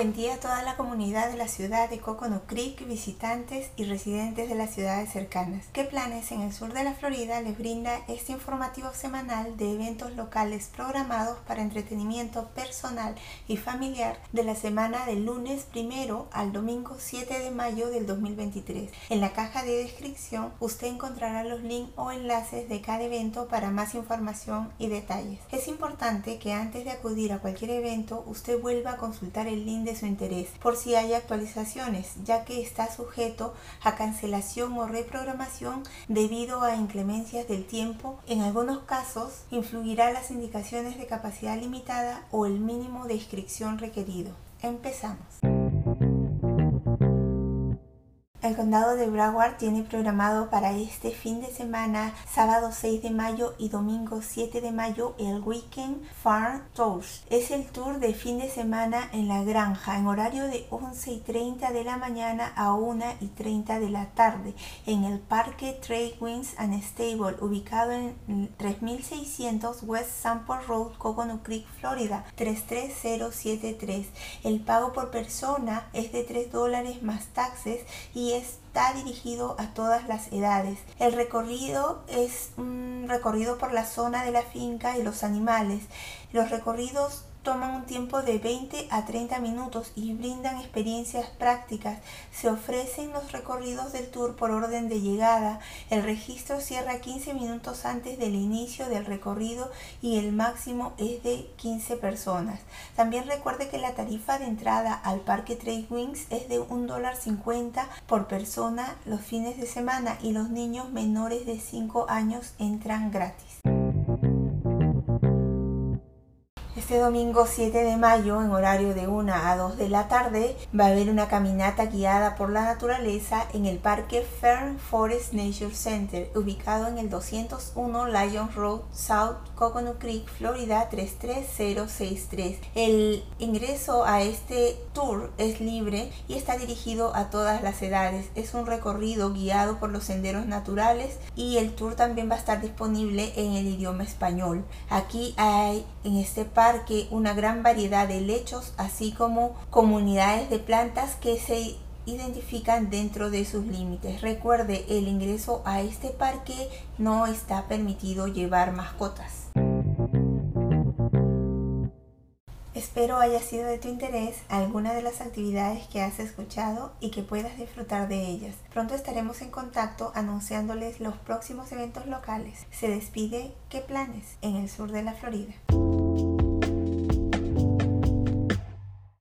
Buen día a toda la comunidad de la ciudad de Coconut Creek, visitantes y residentes de las ciudades cercanas. ¿Qué planes en el sur de la Florida les brinda este informativo semanal de eventos locales programados para entretenimiento personal y familiar de la semana del lunes primero al domingo 7 de mayo del 2023? En la caja de descripción usted encontrará los links o enlaces de cada evento para más información y detalles. Es importante que antes de acudir a cualquier evento usted vuelva a consultar el link de su interés por si hay actualizaciones, ya que está sujeto a cancelación o reprogramación debido a inclemencias del tiempo. En algunos casos influirá las indicaciones de capacidad limitada o el mínimo de inscripción requerido. Empezamos. El condado de Broward tiene programado para este fin de semana, sábado 6 de mayo y domingo 7 de mayo, el Weekend Farm Tours. Es el tour de fin de semana en la granja en horario de 11 y 30 de la mañana a 1 y 30 de la tarde en el Parque Trade Winds and Stable ubicado en 3600 West Sample Road, Coconut Creek, Florida 33073. El pago por persona es de 3 dólares más taxes y está dirigido a todas las edades. El recorrido es un recorrido por la zona de la finca y los animales. Los recorridos toman un tiempo de 20 a 30 minutos y brindan experiencias prácticas. Se ofrecen los recorridos del tour por orden de llegada. El registro cierra 15 minutos antes del inicio del recorrido y el máximo es de 15 personas. También recuerde que la tarifa de entrada al Parque Trade Wings es de $1.50 por persona los fines de semana y los niños menores de 5 años entran gratis. Este domingo 7 de mayo, en horario de 1 a 2 de la tarde, va a haber una caminata guiada por la naturaleza en el Parque Fern Forest Nature Center, ubicado en el 201 Lion Road, South Coconut Creek, Florida 33063. El ingreso a este tour es libre y está dirigido a todas las edades. Es un recorrido guiado por los senderos naturales y el tour también va a estar disponible en el idioma español. Aquí hay en este parque que una gran variedad de lechos, así como comunidades de plantas que se identifican dentro de sus límites. Recuerde, el ingreso a este parque no está permitido llevar mascotas. Espero haya sido de tu interés alguna de las actividades que has escuchado y que puedas disfrutar de ellas. Pronto estaremos en contacto anunciándoles los próximos eventos locales. Se despide ¿Qué planes? en el sur de la Florida.